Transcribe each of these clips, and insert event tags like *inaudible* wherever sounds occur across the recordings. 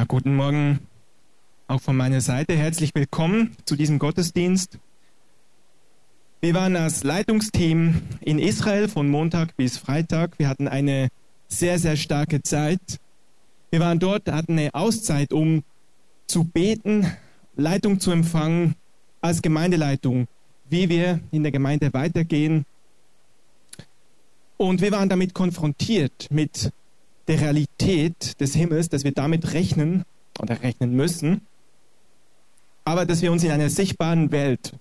Ja, guten Morgen auch von meiner Seite. Herzlich willkommen zu diesem Gottesdienst. Wir waren als Leitungsteam in Israel von Montag bis Freitag. Wir hatten eine sehr, sehr starke Zeit. Wir waren dort, hatten eine Auszeit, um zu beten, Leitung zu empfangen als Gemeindeleitung, wie wir in der Gemeinde weitergehen. Und wir waren damit konfrontiert mit der Realität des Himmels, dass wir damit rechnen oder rechnen müssen, aber dass wir uns in einer sichtbaren Welt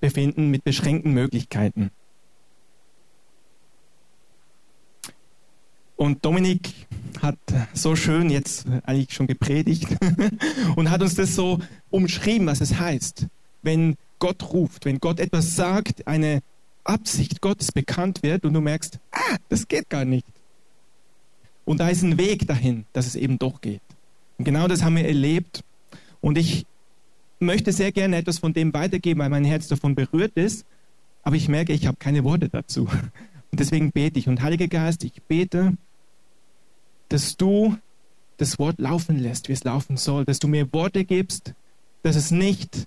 befinden mit beschränkten Möglichkeiten. Und Dominik hat so schön jetzt eigentlich schon gepredigt *laughs* und hat uns das so umschrieben, was es heißt, wenn Gott ruft, wenn Gott etwas sagt, eine Absicht Gottes bekannt wird und du merkst, ah, das geht gar nicht. Und da ist ein Weg dahin, dass es eben doch geht. Und genau das haben wir erlebt. Und ich möchte sehr gerne etwas von dem weitergeben, weil mein Herz davon berührt ist. Aber ich merke, ich habe keine Worte dazu. *laughs* Und deswegen bete ich. Und Heiliger Geist, ich bete, dass du das Wort laufen lässt, wie es laufen soll. Dass du mir Worte gibst, dass es nicht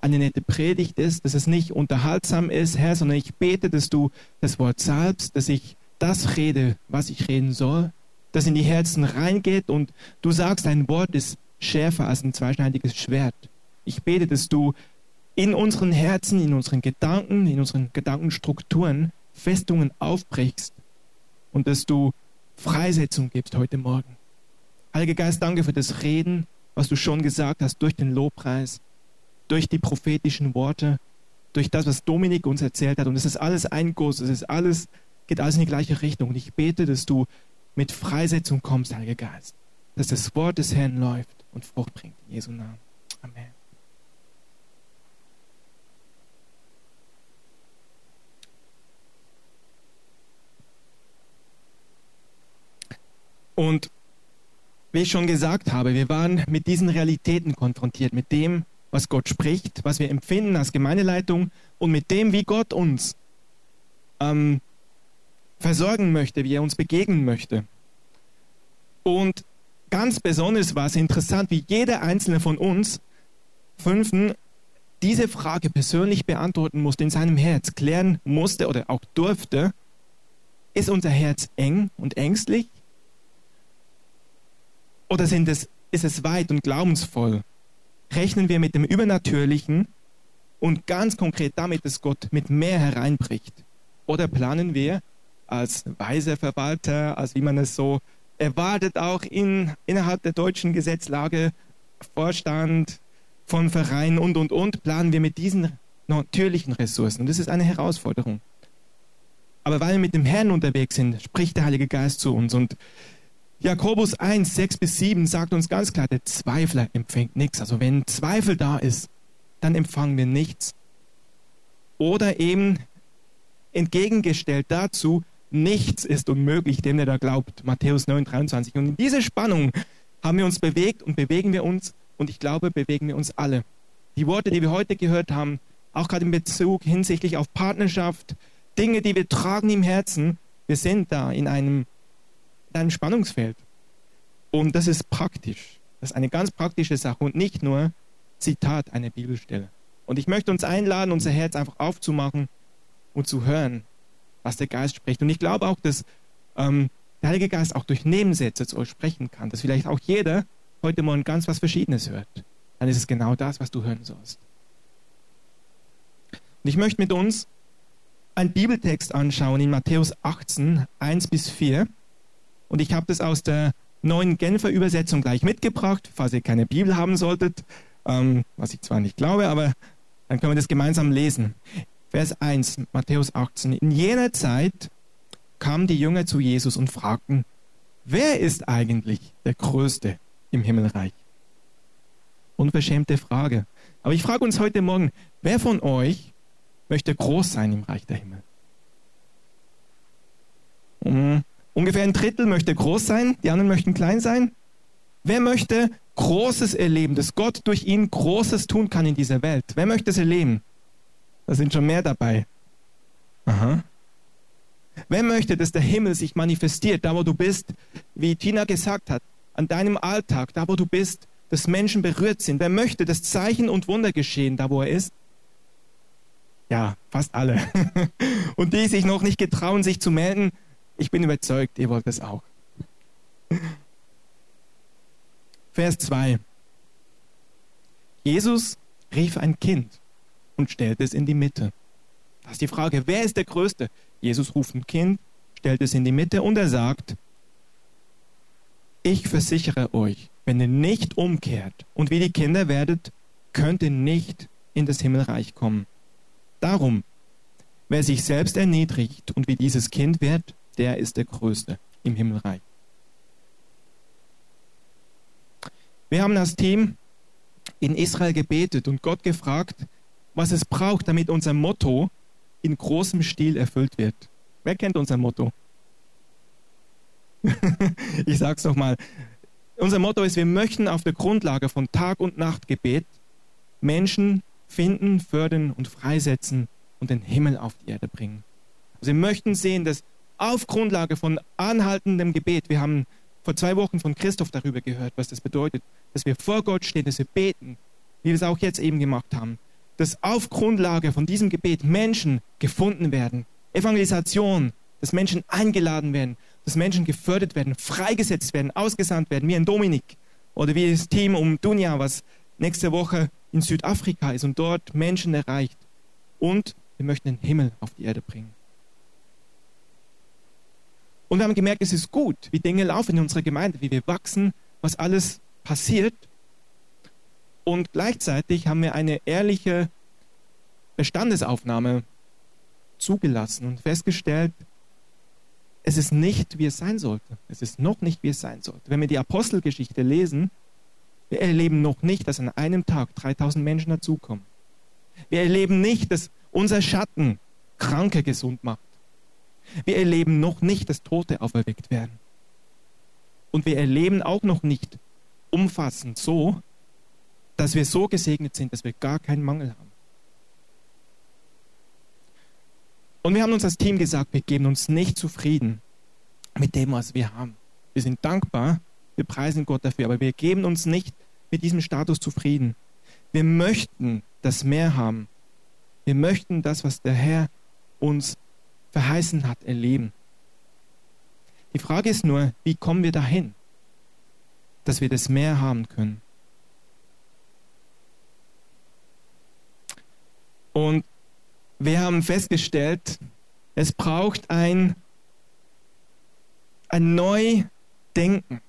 eine nette Predigt ist, dass es nicht unterhaltsam ist, Herr, sondern ich bete, dass du das Wort salbst, dass ich das rede, was ich reden soll, das in die Herzen reingeht und du sagst, dein Wort ist schärfer als ein zweischneidiges Schwert. Ich bete, dass du in unseren Herzen, in unseren Gedanken, in unseren Gedankenstrukturen Festungen aufbrichst und dass du Freisetzung gibst heute Morgen. Heiliger Geist, danke für das Reden, was du schon gesagt hast durch den Lobpreis, durch die prophetischen Worte, durch das, was Dominik uns erzählt hat. Und es ist alles ein Guss, es ist alles, geht alles in die gleiche Richtung. Und ich bete, dass du mit Freisetzung kommst, Heiliger Geist. Dass das Wort des Herrn läuft und Frucht bringt. In Jesu Namen. Amen. Und wie ich schon gesagt habe, wir waren mit diesen Realitäten konfrontiert, mit dem, was Gott spricht, was wir empfinden als Gemeindeleitung und mit dem, wie Gott uns ähm, versorgen möchte, wie er uns begegnen möchte. Und ganz besonders war es interessant, wie jeder einzelne von uns Fünften diese Frage persönlich beantworten musste, in seinem Herz klären musste oder auch durfte, ist unser Herz eng und ängstlich? Oder sind es, ist es weit und glaubensvoll? Rechnen wir mit dem Übernatürlichen und ganz konkret damit, dass Gott mit mehr hereinbricht? Oder planen wir als weiser Verwalter, als wie man es so erwartet, auch in, innerhalb der deutschen Gesetzlage, Vorstand von Vereinen und, und, und, planen wir mit diesen natürlichen Ressourcen. Und das ist eine Herausforderung. Aber weil wir mit dem Herrn unterwegs sind, spricht der Heilige Geist zu uns. Und Jakobus 1, 6 bis 7 sagt uns ganz klar, der Zweifler empfängt nichts. Also wenn Zweifel da ist, dann empfangen wir nichts. Oder eben entgegengestellt dazu, Nichts ist unmöglich dem, der da glaubt. Matthäus 9, 23. Und in diese Spannung haben wir uns bewegt und bewegen wir uns und ich glaube, bewegen wir uns alle. Die Worte, die wir heute gehört haben, auch gerade in Bezug hinsichtlich auf Partnerschaft, Dinge, die wir tragen im Herzen, wir sind da in einem, in einem Spannungsfeld. Und das ist praktisch. Das ist eine ganz praktische Sache und nicht nur Zitat einer Bibelstelle. Und ich möchte uns einladen, unser Herz einfach aufzumachen und zu hören, was der Geist spricht. Und ich glaube auch, dass ähm, der Heilige Geist auch durch Nebensätze zu euch sprechen kann, dass vielleicht auch jeder heute Morgen ganz was Verschiedenes hört. Dann ist es genau das, was du hören sollst. Und ich möchte mit uns einen Bibeltext anschauen in Matthäus 18, 1 bis 4. Und ich habe das aus der neuen Genfer Übersetzung gleich mitgebracht, falls ihr keine Bibel haben solltet, ähm, was ich zwar nicht glaube, aber dann können wir das gemeinsam lesen. Vers 1, Matthäus 18. In jener Zeit kamen die Jünger zu Jesus und fragten, wer ist eigentlich der Größte im Himmelreich? Unverschämte Frage. Aber ich frage uns heute Morgen, wer von euch möchte groß sein im Reich der Himmel? Um, ungefähr ein Drittel möchte groß sein, die anderen möchten klein sein. Wer möchte Großes erleben, dass Gott durch ihn Großes tun kann in dieser Welt? Wer möchte es erleben? Da sind schon mehr dabei. Aha. Wer möchte, dass der Himmel sich manifestiert, da wo du bist, wie Tina gesagt hat, an deinem Alltag, da wo du bist, dass Menschen berührt sind? Wer möchte, dass Zeichen und Wunder geschehen, da wo er ist? Ja, fast alle. *laughs* und die sich noch nicht getrauen, sich zu melden, ich bin überzeugt, ihr wollt es auch. Vers 2. Jesus rief ein Kind und stellte es in die Mitte. Das ist die Frage, wer ist der Größte? Jesus ruft ein Kind, stellt es in die Mitte und er sagt, ich versichere euch, wenn ihr nicht umkehrt und wie die Kinder werdet, könnt ihr nicht in das Himmelreich kommen. Darum, wer sich selbst erniedrigt und wie dieses Kind wird, der ist der Größte im Himmelreich. Wir haben das Team in Israel gebetet und Gott gefragt, was es braucht, damit unser Motto in großem Stil erfüllt wird. Wer kennt unser Motto? *laughs* ich sage es nochmal. Unser Motto ist, wir möchten auf der Grundlage von Tag- und Nachtgebet Menschen finden, fördern und freisetzen und den Himmel auf die Erde bringen. Also wir möchten sehen, dass auf Grundlage von anhaltendem Gebet, wir haben vor zwei Wochen von Christoph darüber gehört, was das bedeutet, dass wir vor Gott stehen, dass wir beten, wie wir es auch jetzt eben gemacht haben, dass auf Grundlage von diesem Gebet Menschen gefunden werden, Evangelisation, dass Menschen eingeladen werden, dass Menschen gefördert werden, freigesetzt werden, ausgesandt werden, wie ein Dominik oder wie das Team um Dunja, was nächste Woche in Südafrika ist und dort Menschen erreicht. Und wir möchten den Himmel auf die Erde bringen. Und wir haben gemerkt, es ist gut, wie Dinge laufen in unserer Gemeinde, wie wir wachsen, was alles passiert. Und gleichzeitig haben wir eine ehrliche Bestandesaufnahme zugelassen und festgestellt, es ist nicht, wie es sein sollte. Es ist noch nicht, wie es sein sollte. Wenn wir die Apostelgeschichte lesen, wir erleben noch nicht, dass an einem Tag 3000 Menschen dazukommen. Wir erleben nicht, dass unser Schatten Kranke gesund macht. Wir erleben noch nicht, dass Tote auferweckt werden. Und wir erleben auch noch nicht umfassend so, dass wir so gesegnet sind, dass wir gar keinen Mangel haben. Und wir haben uns als Team gesagt, wir geben uns nicht zufrieden mit dem, was wir haben. Wir sind dankbar, wir preisen Gott dafür, aber wir geben uns nicht mit diesem Status zufrieden. Wir möchten das mehr haben. Wir möchten das, was der Herr uns verheißen hat, erleben. Die Frage ist nur, wie kommen wir dahin, dass wir das mehr haben können? Und wir haben festgestellt, es braucht ein, ein Neudenken.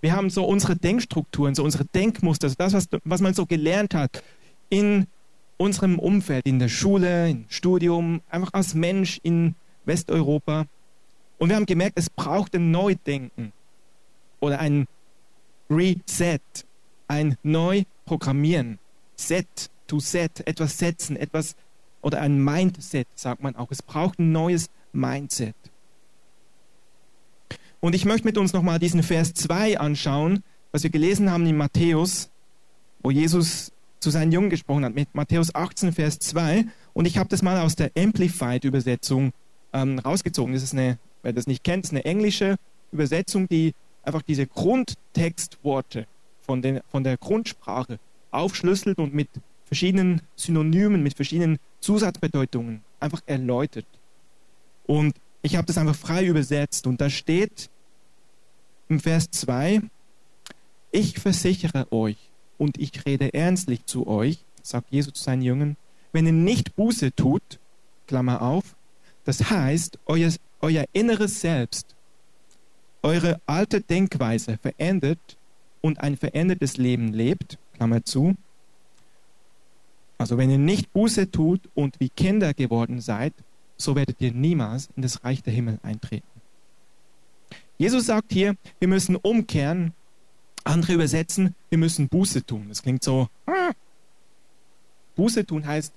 Wir haben so unsere Denkstrukturen, so unsere Denkmuster, das, was, was man so gelernt hat in unserem Umfeld, in der Schule, im Studium, einfach als Mensch in Westeuropa. Und wir haben gemerkt, es braucht ein Neudenken oder ein Reset, ein Neuprogrammieren. Set to set, etwas setzen, etwas oder ein Mindset, sagt man auch. Es braucht ein neues Mindset. Und ich möchte mit uns nochmal diesen Vers 2 anschauen, was wir gelesen haben in Matthäus, wo Jesus zu seinen Jungen gesprochen hat, mit Matthäus 18, Vers 2. Und ich habe das mal aus der Amplified-Übersetzung ähm, rausgezogen. Das ist eine, wer das nicht kennt, ist eine englische Übersetzung, die einfach diese Grundtextworte von, den, von der Grundsprache aufschlüsselt und mit verschiedenen Synonymen, mit verschiedenen Zusatzbedeutungen einfach erläutert. Und ich habe das einfach frei übersetzt und da steht im Vers 2, ich versichere euch und ich rede ernstlich zu euch, sagt Jesus zu seinen Jüngern, wenn ihr nicht Buße tut, Klammer auf, das heißt, euer, euer inneres Selbst, eure alte Denkweise verändert und ein verändertes Leben lebt, Klammer zu, also wenn ihr nicht Buße tut und wie Kinder geworden seid, so werdet ihr niemals in das Reich der Himmel eintreten. Jesus sagt hier, wir müssen umkehren. Andere übersetzen, wir müssen Buße tun. Das klingt so. Ah. Buße tun heißt,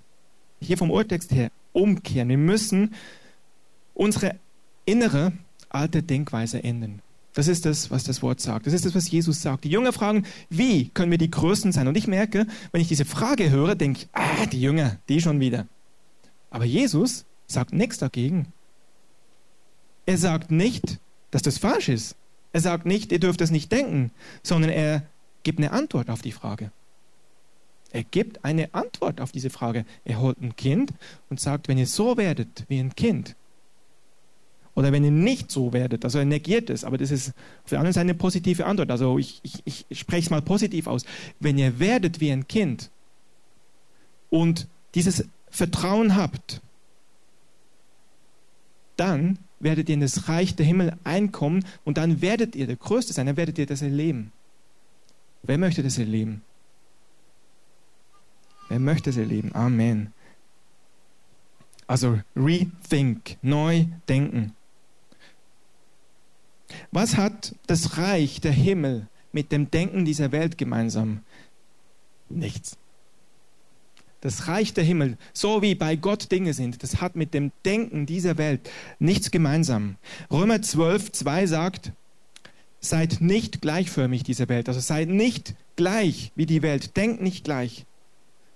hier vom Urtext her, umkehren. Wir müssen unsere innere alte Denkweise ändern. Das ist das, was das Wort sagt. Das ist das, was Jesus sagt. Die Jünger fragen, wie können wir die Größten sein? Und ich merke, wenn ich diese Frage höre, denke ich, ah, die Jünger, die schon wieder. Aber Jesus sagt nichts dagegen. Er sagt nicht, dass das falsch ist. Er sagt nicht, ihr dürft es nicht denken, sondern er gibt eine Antwort auf die Frage. Er gibt eine Antwort auf diese Frage. Er holt ein Kind und sagt, wenn ihr so werdet wie ein Kind, oder wenn ihr nicht so werdet, also er negiert es, aber das ist auf der anderen eine positive Antwort. Also ich, ich, ich spreche es mal positiv aus. Wenn ihr werdet wie ein Kind und dieses Vertrauen habt, dann werdet ihr in das Reich der Himmel einkommen und dann werdet ihr der Größte sein, dann werdet ihr das erleben. Wer möchte das erleben? Wer möchte das erleben? Amen. Also rethink, neu denken. Was hat das Reich der Himmel mit dem Denken dieser Welt gemeinsam? Nichts. Das Reich der Himmel, so wie bei Gott Dinge sind, das hat mit dem Denken dieser Welt nichts gemeinsam. Römer 12, 2 sagt, seid nicht gleichförmig dieser Welt, also seid nicht gleich wie die Welt, denkt nicht gleich,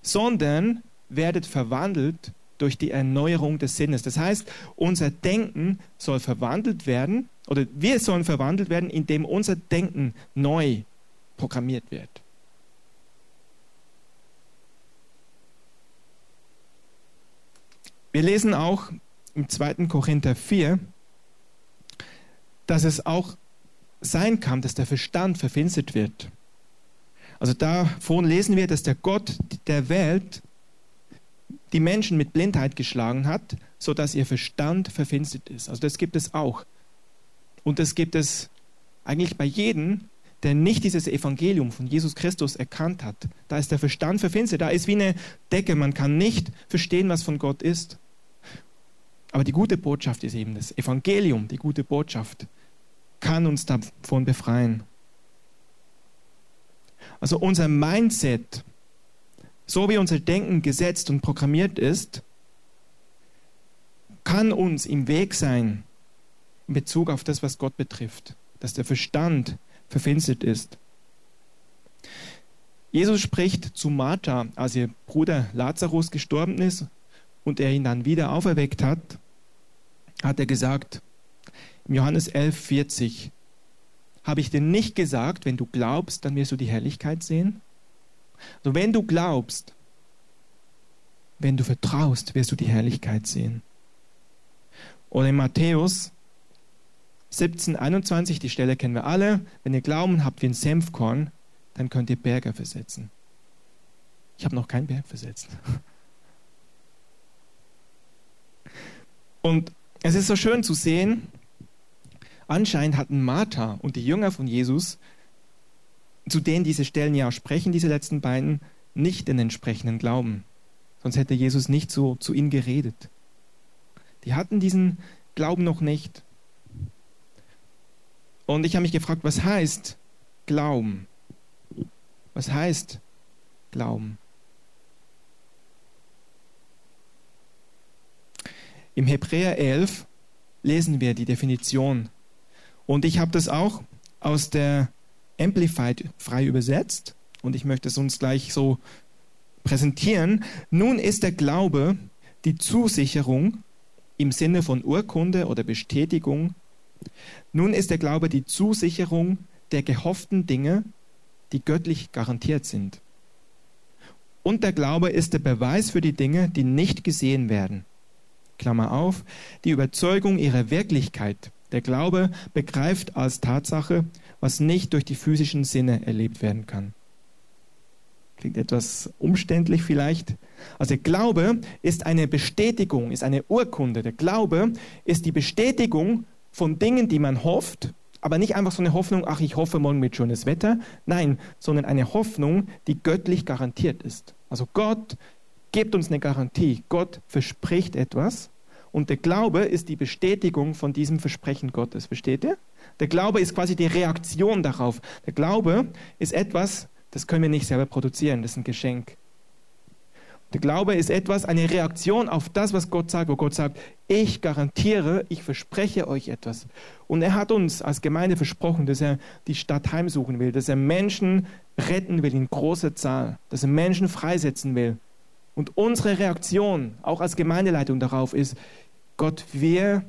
sondern werdet verwandelt durch die Erneuerung des Sinnes. Das heißt, unser Denken soll verwandelt werden, oder wir sollen verwandelt werden, indem unser Denken neu programmiert wird. Wir lesen auch im 2. Korinther 4, dass es auch sein kann, dass der Verstand verfinstert wird. Also davon lesen wir, dass der Gott der Welt die Menschen mit Blindheit geschlagen hat, sodass ihr Verstand verfinstert ist. Also das gibt es auch. Und das gibt es eigentlich bei jedem, der nicht dieses Evangelium von Jesus Christus erkannt hat. Da ist der Verstand verfinstert, da ist wie eine Decke, man kann nicht verstehen, was von Gott ist. Aber die gute Botschaft ist eben das Evangelium, die gute Botschaft, kann uns davon befreien. Also unser Mindset, so wie unser Denken gesetzt und programmiert ist, kann uns im Weg sein in Bezug auf das, was Gott betrifft, dass der Verstand verfinstert ist. Jesus spricht zu Martha, als ihr Bruder Lazarus gestorben ist und er ihn dann wieder auferweckt hat hat er gesagt, im Johannes 11, 40, habe ich dir nicht gesagt, wenn du glaubst, dann wirst du die Herrlichkeit sehen? Also wenn du glaubst, wenn du vertraust, wirst du die Herrlichkeit sehen. Oder in Matthäus 17, 21, die Stelle kennen wir alle, wenn ihr Glauben habt wie ein Senfkorn, dann könnt ihr Berge versetzen. Ich habe noch keinen Berg versetzt. Und es ist so schön zu sehen, anscheinend hatten Martha und die Jünger von Jesus, zu denen diese Stellen ja sprechen, diese letzten beiden, nicht den entsprechenden Glauben. Sonst hätte Jesus nicht so zu ihnen geredet. Die hatten diesen Glauben noch nicht. Und ich habe mich gefragt, was heißt Glauben? Was heißt Glauben? Im Hebräer 11 lesen wir die Definition. Und ich habe das auch aus der Amplified frei übersetzt. Und ich möchte es uns gleich so präsentieren. Nun ist der Glaube die Zusicherung im Sinne von Urkunde oder Bestätigung. Nun ist der Glaube die Zusicherung der gehofften Dinge, die göttlich garantiert sind. Und der Glaube ist der Beweis für die Dinge, die nicht gesehen werden. Klammer auf, die Überzeugung ihrer Wirklichkeit. Der Glaube begreift als Tatsache, was nicht durch die physischen Sinne erlebt werden kann. Klingt etwas umständlich vielleicht. Also der Glaube ist eine Bestätigung, ist eine Urkunde. Der Glaube ist die Bestätigung von Dingen, die man hofft, aber nicht einfach so eine Hoffnung, ach, ich hoffe morgen mit schönes Wetter. Nein, sondern eine Hoffnung, die göttlich garantiert ist. Also Gott gibt uns eine Garantie. Gott verspricht etwas und der Glaube ist die Bestätigung von diesem Versprechen Gottes. Versteht ihr? Der Glaube ist quasi die Reaktion darauf. Der Glaube ist etwas, das können wir nicht selber produzieren, das ist ein Geschenk. Der Glaube ist etwas, eine Reaktion auf das, was Gott sagt, wo Gott sagt, ich garantiere, ich verspreche euch etwas. Und er hat uns als Gemeinde versprochen, dass er die Stadt heimsuchen will, dass er Menschen retten will in großer Zahl, dass er Menschen freisetzen will. Und unsere Reaktion, auch als Gemeindeleitung darauf, ist, Gott, wir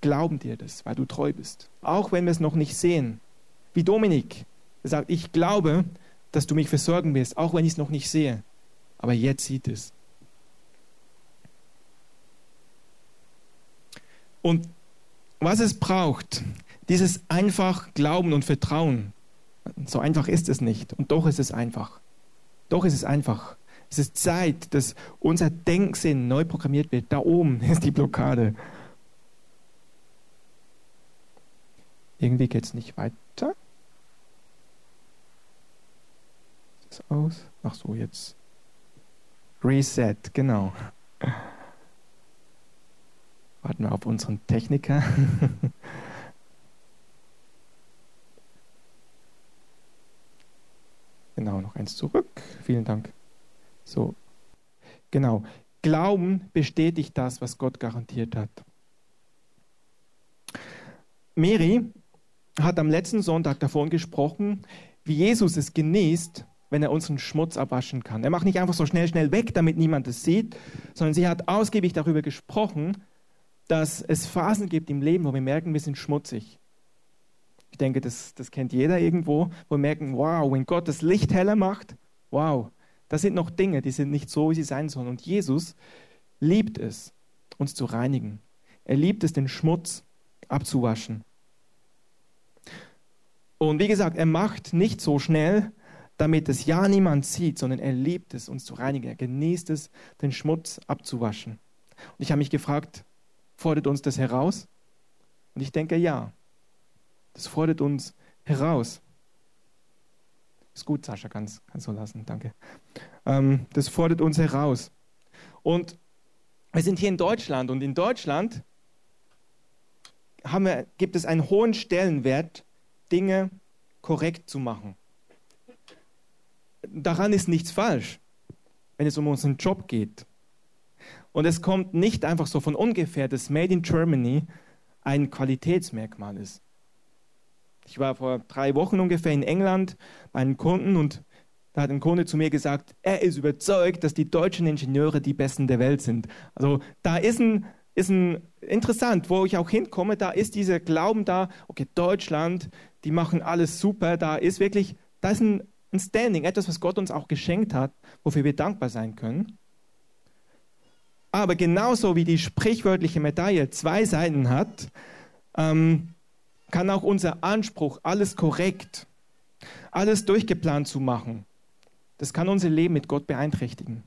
glauben dir das, weil du treu bist. Auch wenn wir es noch nicht sehen. Wie Dominik, der sagt, ich glaube, dass du mich versorgen wirst, auch wenn ich es noch nicht sehe. Aber jetzt sieht es. Und was es braucht, dieses einfach Glauben und Vertrauen. So einfach ist es nicht. Und doch ist es einfach. Doch ist es einfach. Es ist Zeit, dass unser Denksinn neu programmiert wird. Da oben *laughs* ist die Blockade. Irgendwie geht es nicht weiter. Ist das aus? Ach so, jetzt. Reset, genau. Warten wir auf unseren Techniker. *laughs* genau, noch eins zurück. Vielen Dank. So, genau. Glauben bestätigt das, was Gott garantiert hat. Mary hat am letzten Sonntag davon gesprochen, wie Jesus es genießt, wenn er unseren Schmutz abwaschen kann. Er macht nicht einfach so schnell, schnell weg, damit niemand es sieht, sondern sie hat ausgiebig darüber gesprochen, dass es Phasen gibt im Leben, wo wir merken, wir sind schmutzig. Ich denke, das, das kennt jeder irgendwo, wo wir merken, wow, wenn Gott das Licht heller macht, wow, das sind noch Dinge, die sind nicht so, wie sie sein sollen. Und Jesus liebt es, uns zu reinigen. Er liebt es, den Schmutz abzuwaschen. Und wie gesagt, er macht nicht so schnell, damit es ja niemand sieht, sondern er liebt es, uns zu reinigen. Er genießt es, den Schmutz abzuwaschen. Und ich habe mich gefragt, Fordert uns das heraus? Und ich denke ja. Das fordert uns heraus. Ist gut, Sascha, kannst, du lassen, danke. Ähm, das fordert uns heraus. Und wir sind hier in Deutschland und in Deutschland wir, gibt es einen hohen Stellenwert, Dinge korrekt zu machen. Daran ist nichts falsch, wenn es um unseren Job geht. Und es kommt nicht einfach so von ungefähr, dass Made in Germany ein Qualitätsmerkmal ist. Ich war vor drei Wochen ungefähr in England bei einem Kunden und da hat ein Kunde zu mir gesagt, er ist überzeugt, dass die deutschen Ingenieure die besten der Welt sind. Also da ist ein, ist ein interessant, wo ich auch hinkomme, da ist dieser Glauben da, okay, Deutschland, die machen alles super, da ist wirklich, da ist ein, ein Standing, etwas, was Gott uns auch geschenkt hat, wofür wir dankbar sein können. Aber genauso wie die sprichwörtliche Medaille zwei Seiten hat, ähm, kann auch unser Anspruch, alles korrekt, alles durchgeplant zu machen, das kann unser Leben mit Gott beeinträchtigen.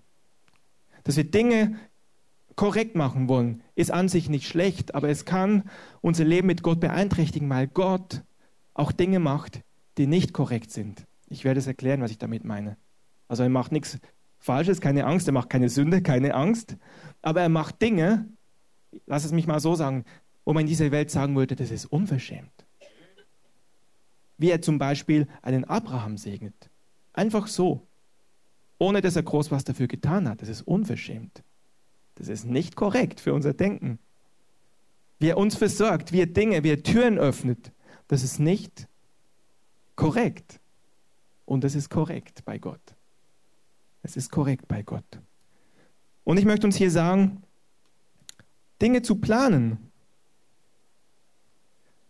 Dass wir Dinge korrekt machen wollen, ist an sich nicht schlecht, aber es kann unser Leben mit Gott beeinträchtigen, weil Gott auch Dinge macht, die nicht korrekt sind. Ich werde es erklären, was ich damit meine. Also er macht nichts Falsches, keine Angst, er macht keine Sünde, keine Angst, aber er macht Dinge, lass es mich mal so sagen, wo man in dieser Welt sagen würde, das ist unverschämt. Wie er zum Beispiel einen Abraham segnet. Einfach so. Ohne dass er groß was dafür getan hat. Das ist unverschämt. Das ist nicht korrekt für unser Denken. Wie er uns versorgt, wie er Dinge, wie er Türen öffnet. Das ist nicht korrekt. Und das ist korrekt bei Gott. Es ist korrekt bei Gott. Und ich möchte uns hier sagen, Dinge zu planen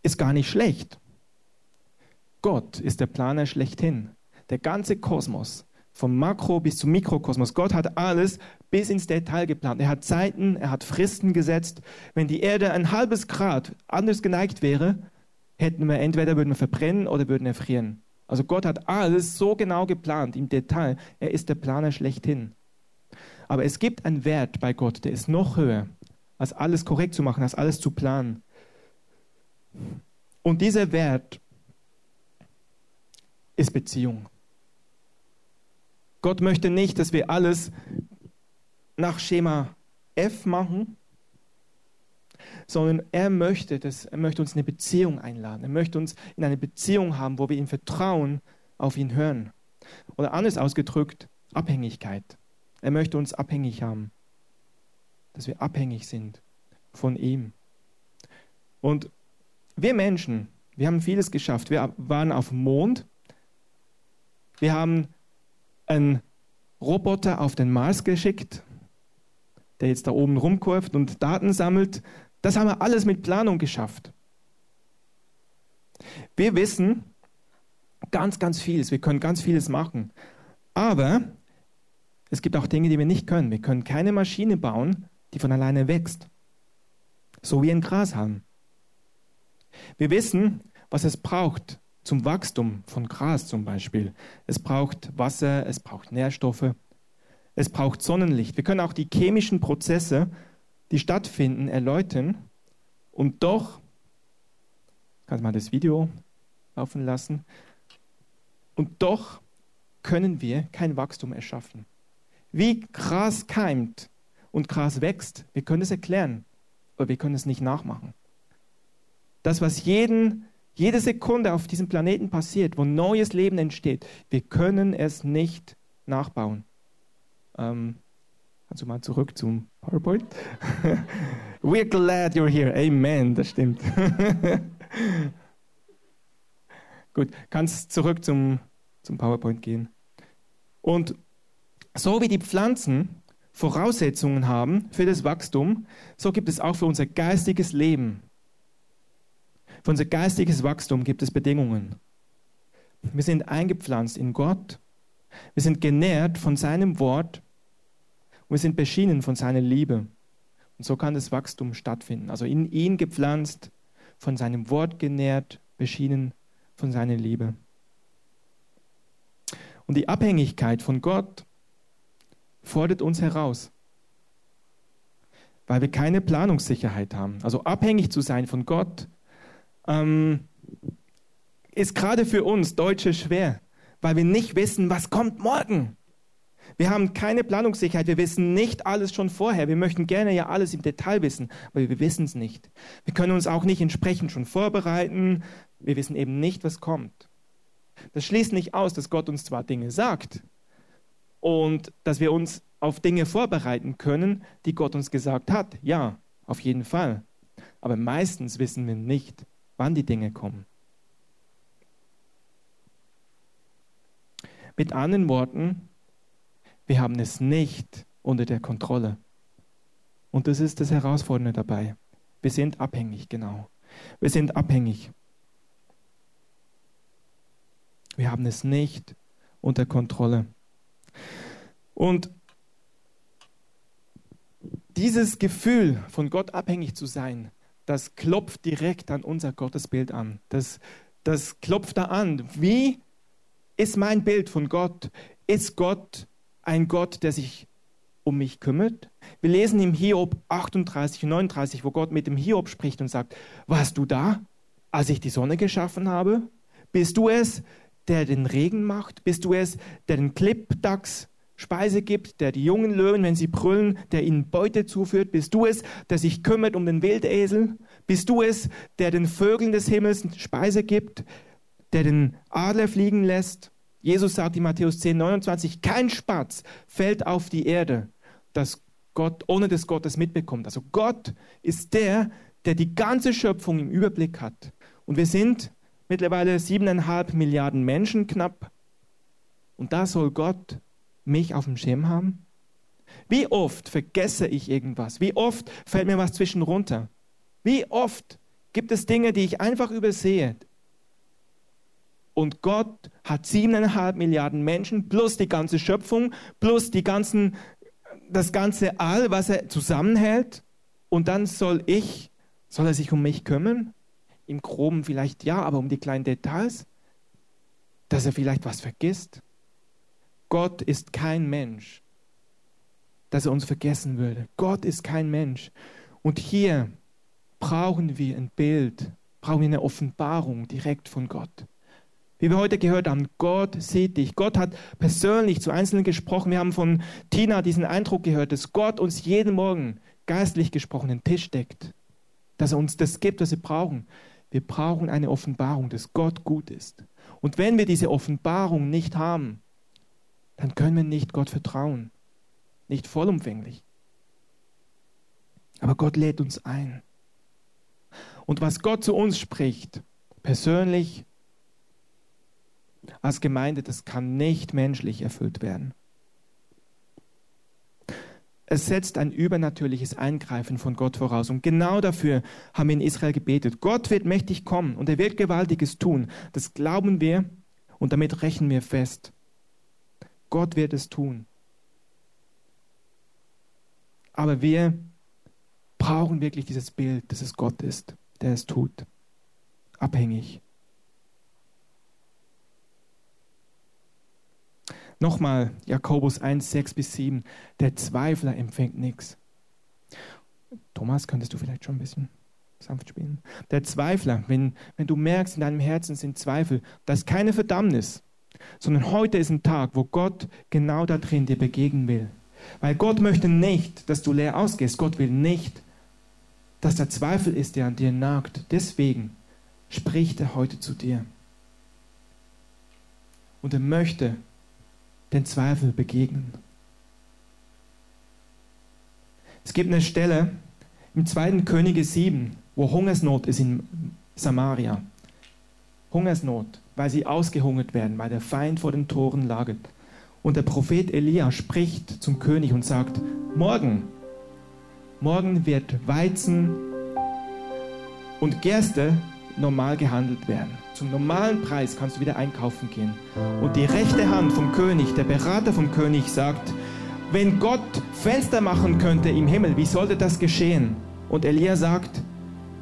ist gar nicht schlecht. Gott ist der Planer schlechthin. Der ganze Kosmos, vom Makro bis zum Mikrokosmos. Gott hat alles bis ins Detail geplant. Er hat Zeiten, er hat Fristen gesetzt. Wenn die Erde ein halbes Grad anders geneigt wäre, hätten wir entweder würden wir verbrennen oder würden erfrieren. Also Gott hat alles so genau geplant im Detail. Er ist der Planer schlechthin. Aber es gibt einen Wert bei Gott, der ist noch höher, als alles korrekt zu machen, als alles zu planen. Und dieser Wert ist Beziehung. Gott möchte nicht, dass wir alles nach Schema F machen, sondern er möchte, dass, er möchte uns eine Beziehung einladen. Er möchte uns in eine Beziehung haben, wo wir ihm vertrauen, auf ihn hören. Oder anders ausgedrückt, Abhängigkeit. Er möchte uns abhängig haben, dass wir abhängig sind von ihm. Und wir Menschen, wir haben vieles geschafft. Wir waren auf dem Mond. Wir haben einen Roboter auf den Mars geschickt, der jetzt da oben rumkurft und Daten sammelt. Das haben wir alles mit Planung geschafft. Wir wissen ganz, ganz vieles. Wir können ganz vieles machen. Aber es gibt auch Dinge, die wir nicht können. Wir können keine Maschine bauen, die von alleine wächst. So wie ein Grashalm. Wir wissen, was es braucht zum Wachstum von Gras zum Beispiel. Es braucht Wasser, es braucht Nährstoffe, es braucht Sonnenlicht. Wir können auch die chemischen Prozesse, die stattfinden, erläutern. Und doch, kannst mal das Video laufen lassen, und doch können wir kein Wachstum erschaffen. Wie Gras keimt und Gras wächst, wir können es erklären, aber wir können es nicht nachmachen. Das, was jeden, jede Sekunde auf diesem Planeten passiert, wo neues Leben entsteht, wir können es nicht nachbauen. Ähm, du mal zurück zum PowerPoint? *laughs* We're glad you're here. Amen, das stimmt. *laughs* Gut, kannst zurück zum, zum PowerPoint gehen. Und so wie die Pflanzen Voraussetzungen haben für das Wachstum, so gibt es auch für unser geistiges Leben. Für unser geistiges Wachstum gibt es Bedingungen. Wir sind eingepflanzt in Gott. Wir sind genährt von seinem Wort. Und wir sind beschienen von seiner Liebe. Und so kann das Wachstum stattfinden. Also in ihn gepflanzt, von seinem Wort genährt, beschienen von seiner Liebe. Und die Abhängigkeit von Gott fordert uns heraus, weil wir keine Planungssicherheit haben. Also abhängig zu sein von Gott ähm, ist gerade für uns Deutsche schwer, weil wir nicht wissen, was kommt morgen. Wir haben keine Planungssicherheit, wir wissen nicht alles schon vorher. Wir möchten gerne ja alles im Detail wissen, aber wir wissen es nicht. Wir können uns auch nicht entsprechend schon vorbereiten. Wir wissen eben nicht, was kommt. Das schließt nicht aus, dass Gott uns zwar Dinge sagt und dass wir uns auf Dinge vorbereiten können, die Gott uns gesagt hat. Ja, auf jeden Fall. Aber meistens wissen wir nicht, wann die Dinge kommen. Mit anderen Worten, wir haben es nicht unter der Kontrolle. Und das ist das Herausfordernde dabei. Wir sind abhängig, genau. Wir sind abhängig. Wir haben es nicht unter Kontrolle. Und dieses Gefühl, von Gott abhängig zu sein, das klopft direkt an unser Gottesbild an. Das, das klopft da an. Wie ist mein Bild von Gott? Ist Gott ein Gott, der sich um mich kümmert? Wir lesen im Hiob 38 und 39, wo Gott mit dem Hiob spricht und sagt, warst du da, als ich die Sonne geschaffen habe? Bist du es, der den Regen macht? Bist du es, der den Klippdachs Speise gibt, der die jungen Löwen, wenn sie brüllen, der ihnen Beute zuführt? Bist du es, der sich kümmert um den Wildesel? Bist du es, der den Vögeln des Himmels Speise gibt, der den Adler fliegen lässt? Jesus sagt in Matthäus 10, 29, kein Spatz fällt auf die Erde, dass Gott, ohne dass Gott es mitbekommt. Also Gott ist der, der die ganze Schöpfung im Überblick hat. Und wir sind mittlerweile siebeneinhalb Milliarden Menschen knapp. Und da soll Gott mich auf dem Schirm haben? Wie oft vergesse ich irgendwas? Wie oft fällt mir was zwischen runter? Wie oft gibt es Dinge, die ich einfach übersehe? Und Gott hat siebeneinhalb Milliarden Menschen plus die ganze Schöpfung plus die ganzen, das ganze All, was er zusammenhält. Und dann soll ich, soll er sich um mich kümmern? Im Groben vielleicht ja, aber um die kleinen Details, dass er vielleicht was vergisst. Gott ist kein Mensch, dass er uns vergessen würde. Gott ist kein Mensch. Und hier brauchen wir ein Bild, brauchen wir eine Offenbarung direkt von Gott. Wie wir heute gehört haben, Gott sieht dich. Gott hat persönlich zu Einzelnen gesprochen. Wir haben von Tina diesen Eindruck gehört, dass Gott uns jeden Morgen geistlich gesprochen den Tisch deckt. Dass er uns das gibt, was wir brauchen. Wir brauchen eine Offenbarung, dass Gott gut ist. Und wenn wir diese Offenbarung nicht haben, dann können wir nicht Gott vertrauen. Nicht vollumfänglich. Aber Gott lädt uns ein. Und was Gott zu uns spricht, persönlich, als Gemeinde, das kann nicht menschlich erfüllt werden. es setzt ein übernatürliches Eingreifen von Gott voraus. Und genau dafür haben wir in Israel gebetet. Gott wird mächtig kommen und er wird Gewaltiges tun. Das glauben wir und damit rechnen wir fest. Gott wird es tun. Aber wir brauchen wirklich dieses Bild, dass es Gott ist, der es tut. Abhängig. Nochmal Jakobus 1, 6 bis 7. Der Zweifler empfängt nichts. Thomas, könntest du vielleicht schon ein bisschen sanft spielen? Der Zweifler, wenn, wenn du merkst, in deinem Herzen sind Zweifel, das ist keine Verdammnis, sondern heute ist ein Tag, wo Gott genau da drin dir begegnen will. Weil Gott möchte nicht, dass du leer ausgehst. Gott will nicht, dass der Zweifel ist, der an dir nagt. Deswegen spricht er heute zu dir. Und er möchte, den Zweifel begegnen. Es gibt eine Stelle im 2. Könige 7, wo Hungersnot ist in Samaria. Hungersnot, weil sie ausgehungert werden, weil der Feind vor den Toren lagert. Und der Prophet Elia spricht zum König und sagt, morgen, morgen wird Weizen und Gerste normal gehandelt werden. Zum normalen Preis kannst du wieder einkaufen gehen. Und die rechte Hand vom König, der Berater vom König sagt, wenn Gott Fenster machen könnte im Himmel, wie sollte das geschehen? Und Elia sagt,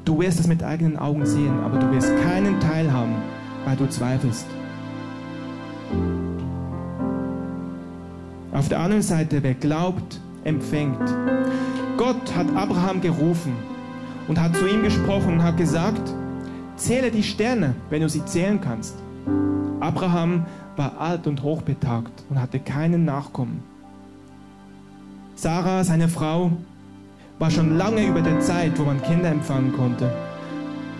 du wirst es mit eigenen Augen sehen, aber du wirst keinen Teil haben, weil du zweifelst. Auf der anderen Seite, wer glaubt, empfängt. Gott hat Abraham gerufen und hat zu ihm gesprochen und hat gesagt, Zähle die Sterne, wenn du sie zählen kannst. Abraham war alt und hochbetagt und hatte keinen Nachkommen. Sarah, seine Frau, war schon lange über der Zeit, wo man Kinder empfangen konnte.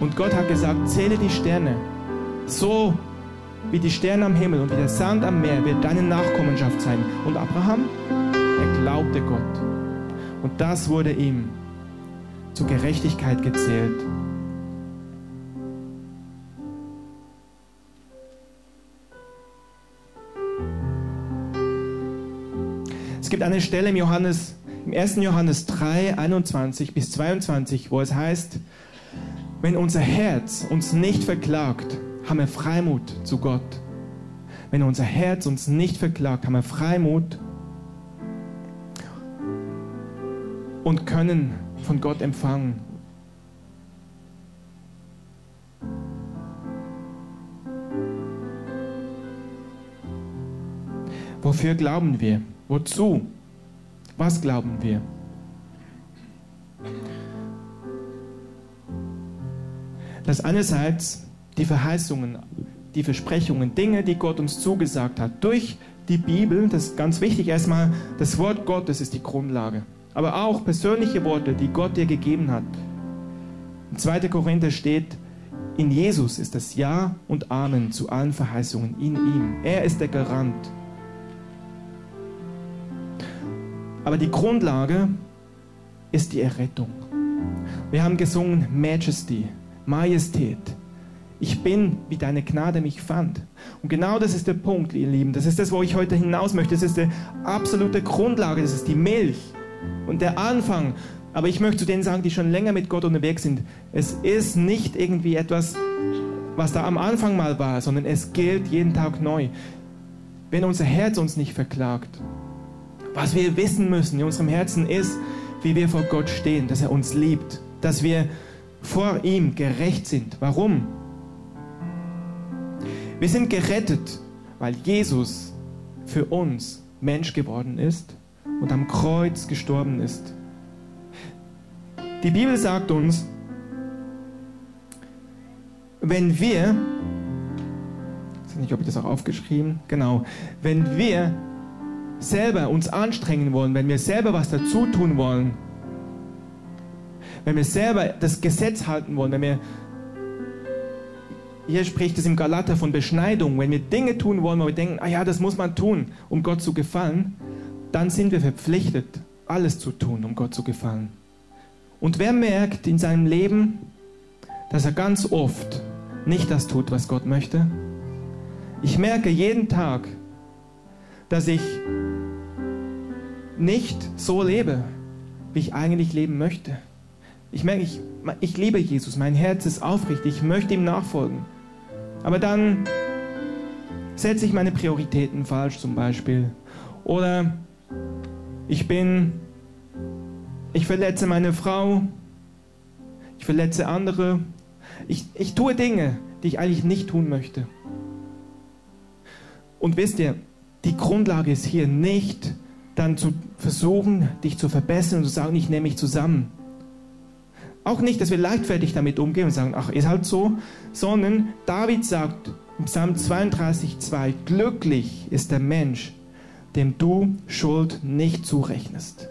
Und Gott hat gesagt, zähle die Sterne. So wie die Sterne am Himmel und wie der Sand am Meer wird deine Nachkommenschaft sein. Und Abraham, er glaubte Gott. Und das wurde ihm zur Gerechtigkeit gezählt. Gibt eine Stelle im Johannes, im 1. Johannes 3, 21 bis 22, wo es heißt, wenn unser Herz uns nicht verklagt, haben wir Freimut zu Gott. Wenn unser Herz uns nicht verklagt, haben wir Freimut und können von Gott empfangen. Wofür glauben wir? Wozu? Was glauben wir? Das einerseits die Verheißungen, die Versprechungen, Dinge, die Gott uns zugesagt hat, durch die Bibel, das ist ganz wichtig, erstmal das Wort Gottes ist die Grundlage, aber auch persönliche Worte, die Gott dir gegeben hat. In 2. Korinther steht, in Jesus ist das Ja und Amen zu allen Verheißungen, in ihm. Er ist der Garant. Aber die Grundlage ist die Errettung. Wir haben gesungen Majesty, Majestät. Ich bin, wie deine Gnade mich fand. Und genau das ist der Punkt, ihr Lieben. Das ist das, wo ich heute hinaus möchte. Das ist die absolute Grundlage. Das ist die Milch und der Anfang. Aber ich möchte zu denen sagen, die schon länger mit Gott unterwegs sind, es ist nicht irgendwie etwas, was da am Anfang mal war, sondern es gilt jeden Tag neu. Wenn unser Herz uns nicht verklagt, was wir wissen müssen in unserem Herzen ist, wie wir vor Gott stehen, dass er uns liebt, dass wir vor ihm gerecht sind. Warum? Wir sind gerettet, weil Jesus für uns Mensch geworden ist und am Kreuz gestorben ist. Die Bibel sagt uns, wenn wir, ich weiß nicht, ob ich das auch aufgeschrieben, genau, wenn wir selber uns anstrengen wollen, wenn wir selber was dazu tun wollen, wenn wir selber das Gesetz halten wollen, wenn wir, hier spricht es im Galater von Beschneidung, wenn wir Dinge tun wollen, wo wir denken, ah ja, das muss man tun, um Gott zu gefallen, dann sind wir verpflichtet, alles zu tun, um Gott zu gefallen. Und wer merkt in seinem Leben, dass er ganz oft nicht das tut, was Gott möchte? Ich merke jeden Tag, dass ich nicht so lebe, wie ich eigentlich leben möchte. Ich merke, ich, ich liebe Jesus, mein Herz ist aufrichtig, ich möchte ihm nachfolgen. Aber dann setze ich meine Prioritäten falsch zum Beispiel. Oder ich bin, ich verletze meine Frau, ich verletze andere. Ich, ich tue Dinge, die ich eigentlich nicht tun möchte. Und wisst ihr, die Grundlage ist hier nicht dann zu versuchen, dich zu verbessern und zu sagen, ich nehme mich zusammen. Auch nicht, dass wir leichtfertig damit umgehen und sagen, ach, ist halt so, sondern David sagt im Psalm 32,2, glücklich ist der Mensch, dem du Schuld nicht zurechnest.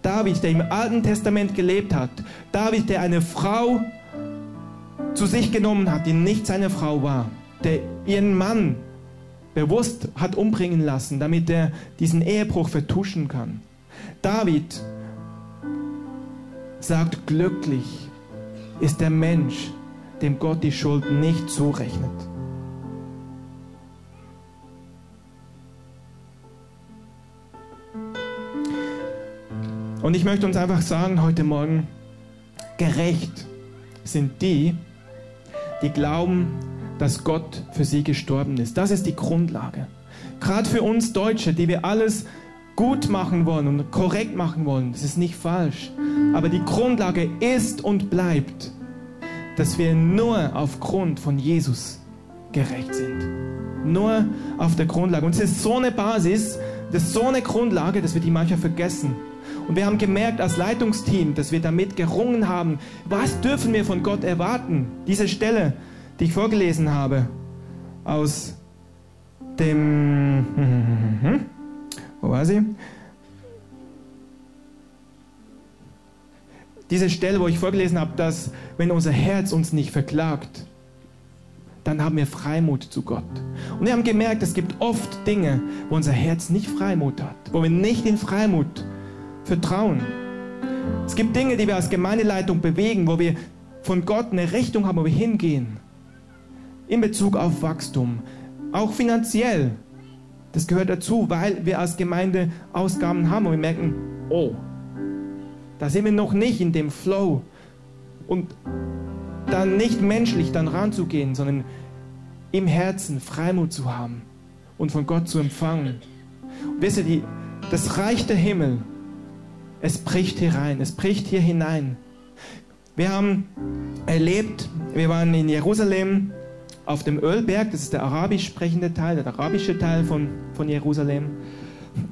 David, der im Alten Testament gelebt hat, David, der eine Frau zu sich genommen hat, die nicht seine Frau war, der ihren Mann bewusst hat umbringen lassen, damit er diesen Ehebruch vertuschen kann. David sagt, glücklich ist der Mensch, dem Gott die Schuld nicht zurechnet. Und ich möchte uns einfach sagen heute Morgen, gerecht sind die, die glauben, dass Gott für sie gestorben ist. Das ist die Grundlage. Gerade für uns Deutsche, die wir alles gut machen wollen und korrekt machen wollen, das ist nicht falsch. Aber die Grundlage ist und bleibt, dass wir nur aufgrund von Jesus gerecht sind. Nur auf der Grundlage. Und es ist so eine Basis, das ist so eine Grundlage, dass wir die manchmal vergessen. Und wir haben gemerkt als Leitungsteam, dass wir damit gerungen haben, was dürfen wir von Gott erwarten? Diese Stelle, die ich vorgelesen habe, aus dem, *laughs* wo war sie? Diese Stelle, wo ich vorgelesen habe, dass wenn unser Herz uns nicht verklagt, dann haben wir Freimut zu Gott. Und wir haben gemerkt, es gibt oft Dinge, wo unser Herz nicht Freimut hat, wo wir nicht in Freimut vertrauen. Es gibt Dinge, die wir als Gemeindeleitung bewegen, wo wir von Gott eine Richtung haben, wo wir hingehen in Bezug auf Wachstum, auch finanziell. Das gehört dazu, weil wir als Gemeinde Ausgaben haben und wir merken, oh, da sind wir noch nicht in dem Flow. Und dann nicht menschlich dann ranzugehen, sondern im Herzen Freimut zu haben und von Gott zu empfangen. Und wisst ihr, das Reich der Himmel, es bricht hier rein, es bricht hier hinein. Wir haben erlebt, wir waren in Jerusalem auf dem Ölberg, das ist der arabisch sprechende Teil, der arabische Teil von, von Jerusalem.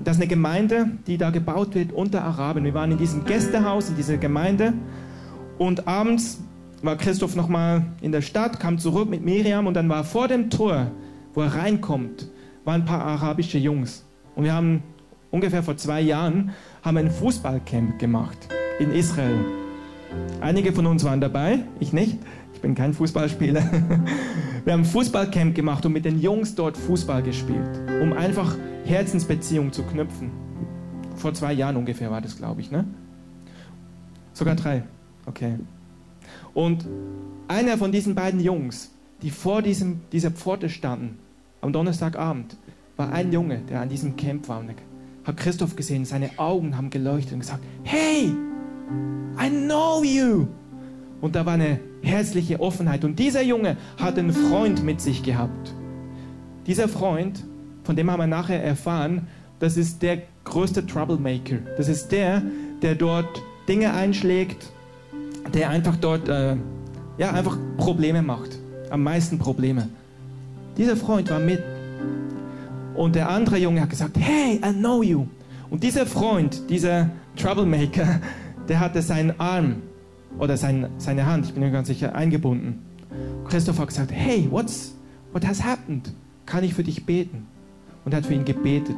Das ist eine Gemeinde, die da gebaut wird unter Araben. Wir waren in diesem Gästehaus, in dieser Gemeinde und abends war Christoph nochmal in der Stadt, kam zurück mit Miriam und dann war vor dem Tor, wo er reinkommt, waren ein paar arabische Jungs. Und wir haben ungefähr vor zwei Jahren haben ein Fußballcamp gemacht in Israel. Einige von uns waren dabei, ich nicht. Ich bin kein Fußballspieler. *laughs* Wir haben Fußballcamp gemacht und mit den Jungs dort Fußball gespielt, um einfach Herzensbeziehungen zu knüpfen. Vor zwei Jahren ungefähr war das, glaube ich, ne? Sogar drei. Okay. Und einer von diesen beiden Jungs, die vor diesem, dieser Pforte standen, am Donnerstagabend, war ein Junge, der an diesem Camp war. Und hat Christoph gesehen, seine Augen haben geleuchtet und gesagt, hey, I know you. Und da war eine herzliche Offenheit. Und dieser Junge hat einen Freund mit sich gehabt. Dieser Freund, von dem haben wir nachher erfahren, das ist der größte Troublemaker. Das ist der, der dort Dinge einschlägt, der einfach dort äh, ja, einfach Probleme macht. Am meisten Probleme. Dieser Freund war mit. Und der andere Junge hat gesagt, hey, I know you. Und dieser Freund, dieser Troublemaker, *laughs* der hatte seinen Arm oder sein, seine Hand, ich bin mir ganz sicher, eingebunden. Christopher hat gesagt, hey, what's, what has happened? Kann ich für dich beten? Und hat für ihn gebetet.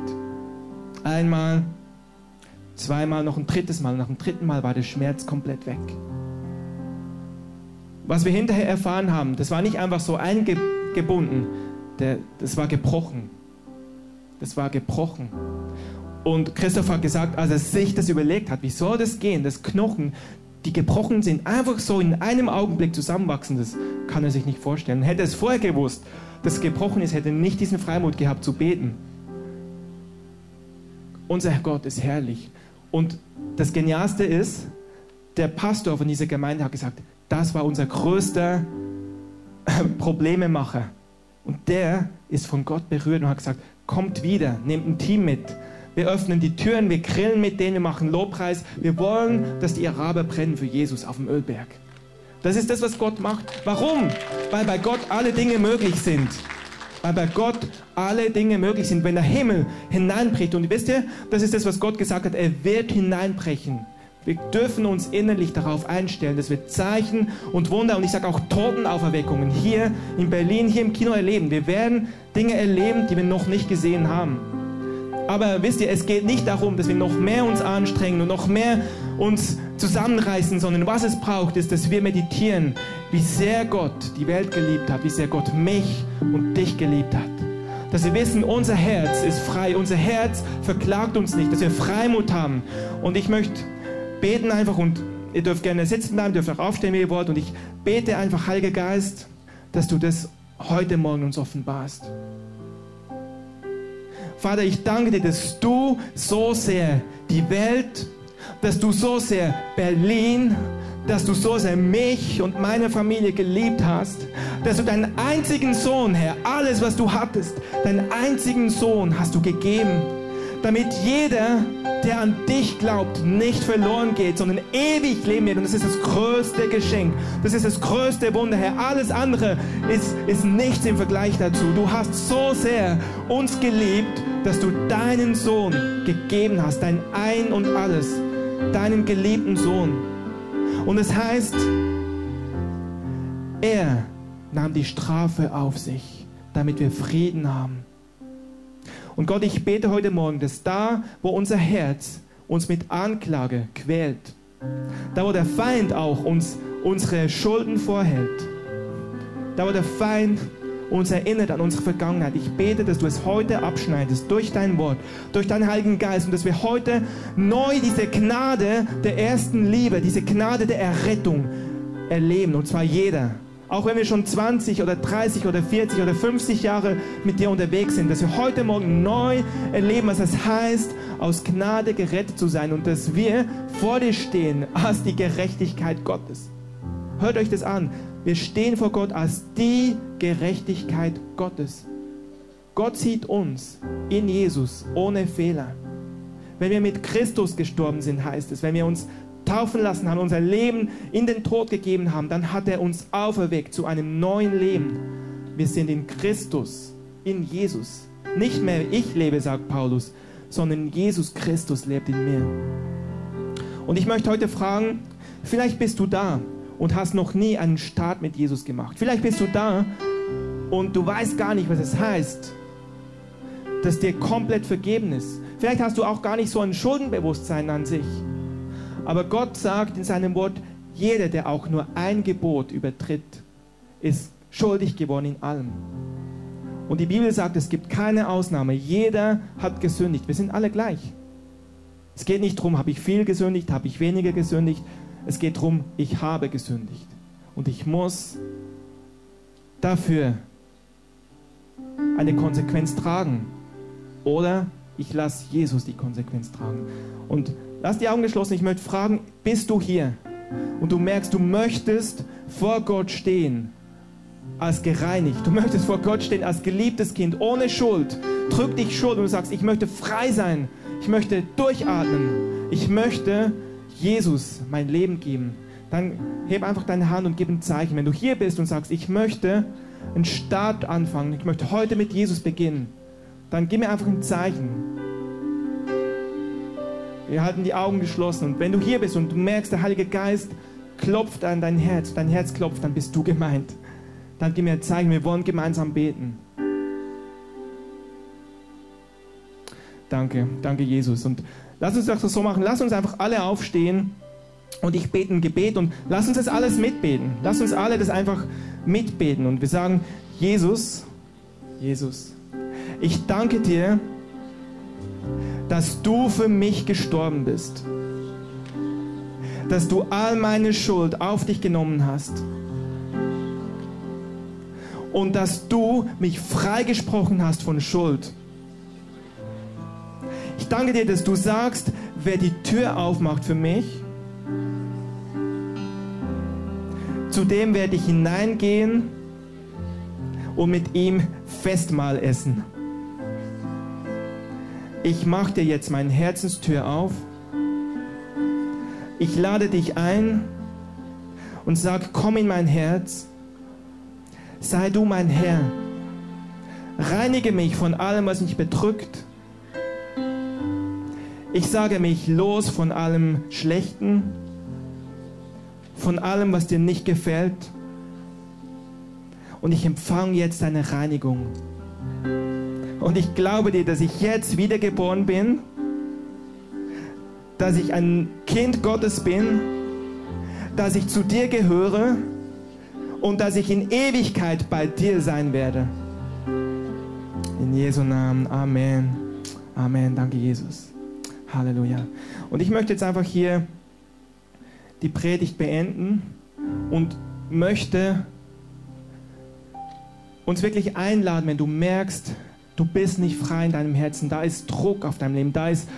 Einmal, zweimal, noch ein drittes Mal. Nach dem dritten Mal war der Schmerz komplett weg. Was wir hinterher erfahren haben, das war nicht einfach so eingebunden, der, das war gebrochen. Das war gebrochen. Und Christoph hat gesagt, als er sich das überlegt hat, wie soll das gehen, das Knochen, die gebrochen sind, einfach so in einem Augenblick zusammenwachsen, das kann er sich nicht vorstellen. Hätte er es vorher gewusst, dass gebrochen ist, hätte er nicht diesen Freimut gehabt zu beten. unser Gott ist herrlich. Und das Genialste ist, der Pastor von dieser Gemeinde hat gesagt, das war unser größter Problememacher. Und der ist von Gott berührt und hat gesagt, kommt wieder, nehmt ein Team mit. Wir öffnen die Türen, wir grillen mit denen, wir machen Lobpreis. Wir wollen, dass die Araber brennen für Jesus auf dem Ölberg. Das ist das, was Gott macht. Warum? Weil bei Gott alle Dinge möglich sind. Weil bei Gott alle Dinge möglich sind. Wenn der Himmel hineinbricht, und wisst ihr, das ist das, was Gott gesagt hat, er wird hineinbrechen. Wir dürfen uns innerlich darauf einstellen, dass wir Zeichen und Wunder und ich sage auch Totenauferweckungen hier in Berlin, hier im Kino erleben. Wir werden Dinge erleben, die wir noch nicht gesehen haben. Aber wisst ihr, es geht nicht darum, dass wir noch mehr uns anstrengen und noch mehr uns zusammenreißen, sondern was es braucht, ist, dass wir meditieren, wie sehr Gott die Welt geliebt hat, wie sehr Gott mich und dich geliebt hat. Dass wir wissen, unser Herz ist frei, unser Herz verklagt uns nicht, dass wir Freimut haben. Und ich möchte beten einfach und ihr dürft gerne sitzen bleiben, dürft auch aufstehen, wie ihr wollt. Und ich bete einfach, Heiliger Geist, dass du das heute Morgen uns offenbarst. Vater, ich danke dir, dass du so sehr die Welt, dass du so sehr Berlin, dass du so sehr mich und meine Familie geliebt hast, dass du deinen einzigen Sohn, Herr, alles, was du hattest, deinen einzigen Sohn hast du gegeben damit jeder, der an dich glaubt, nicht verloren geht, sondern ewig leben wird. Und das ist das größte Geschenk. Das ist das größte Wunder, Herr. Alles andere ist, ist nichts im Vergleich dazu. Du hast so sehr uns geliebt, dass du deinen Sohn gegeben hast, dein Ein und alles, deinen geliebten Sohn. Und es heißt, er nahm die Strafe auf sich, damit wir Frieden haben. Und Gott, ich bete heute Morgen, dass da, wo unser Herz uns mit Anklage quält, da, wo der Feind auch uns unsere Schulden vorhält, da, wo der Feind uns erinnert an unsere Vergangenheit. Ich bete, dass du es heute abschneidest durch dein Wort, durch deinen Heiligen Geist und dass wir heute neu diese Gnade der ersten Liebe, diese Gnade der Errettung erleben. Und zwar jeder. Auch wenn wir schon 20 oder 30 oder 40 oder 50 Jahre mit dir unterwegs sind, dass wir heute Morgen neu erleben, was es heißt, aus Gnade gerettet zu sein und dass wir vor dir stehen als die Gerechtigkeit Gottes. Hört euch das an. Wir stehen vor Gott als die Gerechtigkeit Gottes. Gott sieht uns in Jesus ohne Fehler. Wenn wir mit Christus gestorben sind, heißt es, wenn wir uns taufen lassen haben, unser Leben in den Tod gegeben haben, dann hat er uns auferweckt zu einem neuen Leben. Wir sind in Christus, in Jesus. Nicht mehr ich lebe, sagt Paulus, sondern Jesus Christus lebt in mir. Und ich möchte heute fragen, vielleicht bist du da und hast noch nie einen Start mit Jesus gemacht. Vielleicht bist du da und du weißt gar nicht, was es heißt, dass dir komplett vergeben ist. Vielleicht hast du auch gar nicht so ein Schuldenbewusstsein an sich. Aber Gott sagt in seinem Wort, jeder, der auch nur ein Gebot übertritt, ist schuldig geworden in allem. Und die Bibel sagt, es gibt keine Ausnahme. Jeder hat gesündigt. Wir sind alle gleich. Es geht nicht darum, habe ich viel gesündigt, habe ich weniger gesündigt. Es geht darum, ich habe gesündigt. Und ich muss dafür eine Konsequenz tragen. Oder ich lasse Jesus die Konsequenz tragen. Und Lass die Augen geschlossen. Ich möchte fragen, bist du hier? Und du merkst, du möchtest vor Gott stehen als gereinigt. Du möchtest vor Gott stehen als geliebtes Kind, ohne Schuld. Drück dich Schuld und du sagst, ich möchte frei sein. Ich möchte durchatmen. Ich möchte Jesus mein Leben geben. Dann heb einfach deine Hand und gib ein Zeichen. Wenn du hier bist und sagst, ich möchte einen Start anfangen, ich möchte heute mit Jesus beginnen, dann gib mir einfach ein Zeichen. Wir halten die Augen geschlossen. Und wenn du hier bist und du merkst, der Heilige Geist klopft an dein Herz, dein Herz klopft, dann bist du gemeint. Dann gib mir ein Zeichen, wir wollen gemeinsam beten. Danke, danke Jesus. Und lass uns das so machen, lass uns einfach alle aufstehen und ich bete ein Gebet und lass uns das alles mitbeten. Lass uns alle das einfach mitbeten und wir sagen, Jesus, Jesus, ich danke dir, dass du für mich gestorben bist. Dass du all meine Schuld auf dich genommen hast. Und dass du mich freigesprochen hast von Schuld. Ich danke dir, dass du sagst, wer die Tür aufmacht für mich, zu dem werde ich hineingehen und mit ihm Festmahl essen. Ich mache dir jetzt meine Herzenstür auf. Ich lade dich ein und sag, komm in mein Herz. Sei du mein Herr. Reinige mich von allem, was mich bedrückt. Ich sage mich los von allem Schlechten, von allem, was dir nicht gefällt. Und ich empfange jetzt deine Reinigung. Und ich glaube dir, dass ich jetzt wiedergeboren bin, dass ich ein Kind Gottes bin, dass ich zu dir gehöre und dass ich in Ewigkeit bei dir sein werde. In Jesu Namen. Amen. Amen. Danke, Jesus. Halleluja. Und ich möchte jetzt einfach hier die Predigt beenden und möchte uns wirklich einladen, wenn du merkst, du bist nicht frei in deinem Herzen, da ist Druck auf deinem Leben, da ist,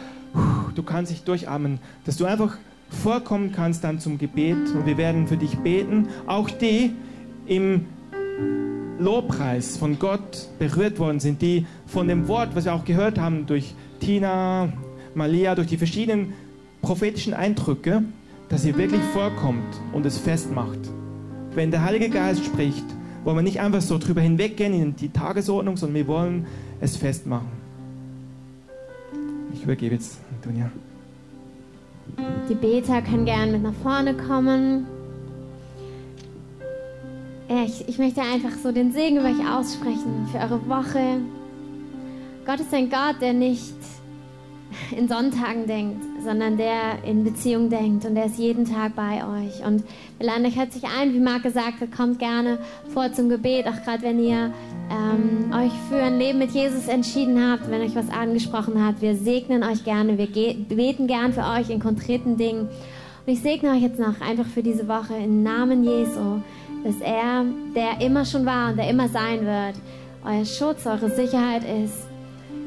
du kannst dich durchatmen, dass du einfach vorkommen kannst dann zum Gebet und wir werden für dich beten. Auch die im Lobpreis von Gott berührt worden sind, die von dem Wort, was wir auch gehört haben durch Tina, Malia, durch die verschiedenen prophetischen Eindrücke, dass ihr wirklich vorkommt und es festmacht. Wenn der Heilige Geist spricht, wollen wir nicht einfach so drüber hinweggehen in die Tagesordnung, sondern wir wollen es festmachen. Ich übergebe jetzt Antonia. Die Beter können gerne mit nach vorne kommen. Ich, ich möchte einfach so den Segen über euch aussprechen für eure Woche. Gott ist ein Gott, der nicht in Sonntagen denkt, sondern der in Beziehung denkt und der ist jeden Tag bei euch. Und wir laden euch herzlich ein, wie Marc gesagt hat, kommt gerne vor zum Gebet, auch gerade wenn ihr ähm, euch für ein Leben mit Jesus entschieden habt, wenn euch was angesprochen hat. Wir segnen euch gerne, wir beten gern für euch in konkreten Dingen. Und ich segne euch jetzt noch einfach für diese Woche im Namen Jesu, dass er, der immer schon war und der immer sein wird, euer Schutz, eure Sicherheit ist.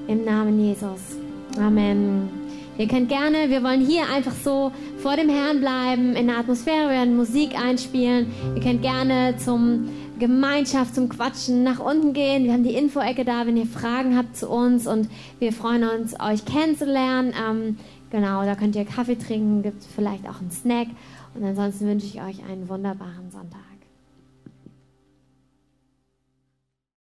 Im Namen Jesus. Amen. Ihr könnt gerne, wir wollen hier einfach so vor dem Herrn bleiben, in der Atmosphäre, wir werden Musik einspielen. Ihr könnt gerne zum Gemeinschaft, zum Quatschen nach unten gehen. Wir haben die Info-Ecke da, wenn ihr Fragen habt zu uns und wir freuen uns, euch kennenzulernen. Ähm, genau, da könnt ihr Kaffee trinken, gibt vielleicht auch einen Snack und ansonsten wünsche ich euch einen wunderbaren Sonntag.